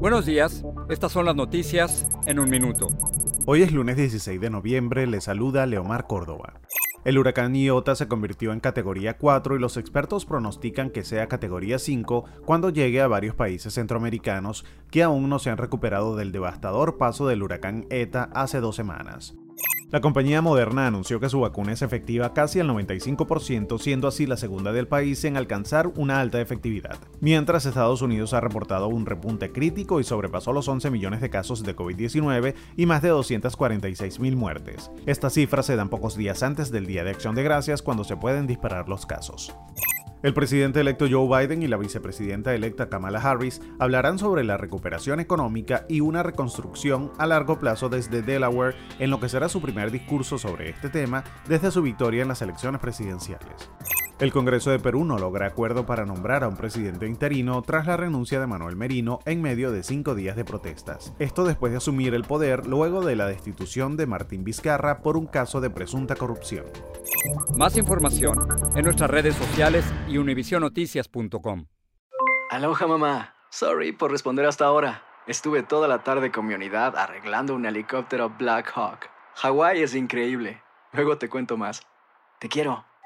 Buenos días, estas son las noticias en un minuto. Hoy es lunes 16 de noviembre, le saluda Leomar Córdoba. El huracán Iota se convirtió en categoría 4 y los expertos pronostican que sea categoría 5 cuando llegue a varios países centroamericanos que aún no se han recuperado del devastador paso del huracán ETA hace dos semanas. La compañía Moderna anunció que su vacuna es efectiva casi al 95%, siendo así la segunda del país en alcanzar una alta efectividad. Mientras Estados Unidos ha reportado un repunte crítico y sobrepasó los 11 millones de casos de COVID-19 y más de 246 mil muertes. Estas cifras se dan pocos días antes del Día de Acción de Gracias cuando se pueden disparar los casos. El presidente electo Joe Biden y la vicepresidenta electa Kamala Harris hablarán sobre la recuperación económica y una reconstrucción a largo plazo desde Delaware en lo que será su primer discurso sobre este tema desde su victoria en las elecciones presidenciales. El Congreso de Perú no logra acuerdo para nombrar a un presidente interino tras la renuncia de Manuel Merino en medio de cinco días de protestas. Esto después de asumir el poder luego de la destitución de Martín Vizcarra por un caso de presunta corrupción. Más información en nuestras redes sociales y univisionoticias.com. Aloha mamá. Sorry por responder hasta ahora. Estuve toda la tarde con mi unidad arreglando un helicóptero Black Hawk. Hawái es increíble. Luego te cuento más. Te quiero.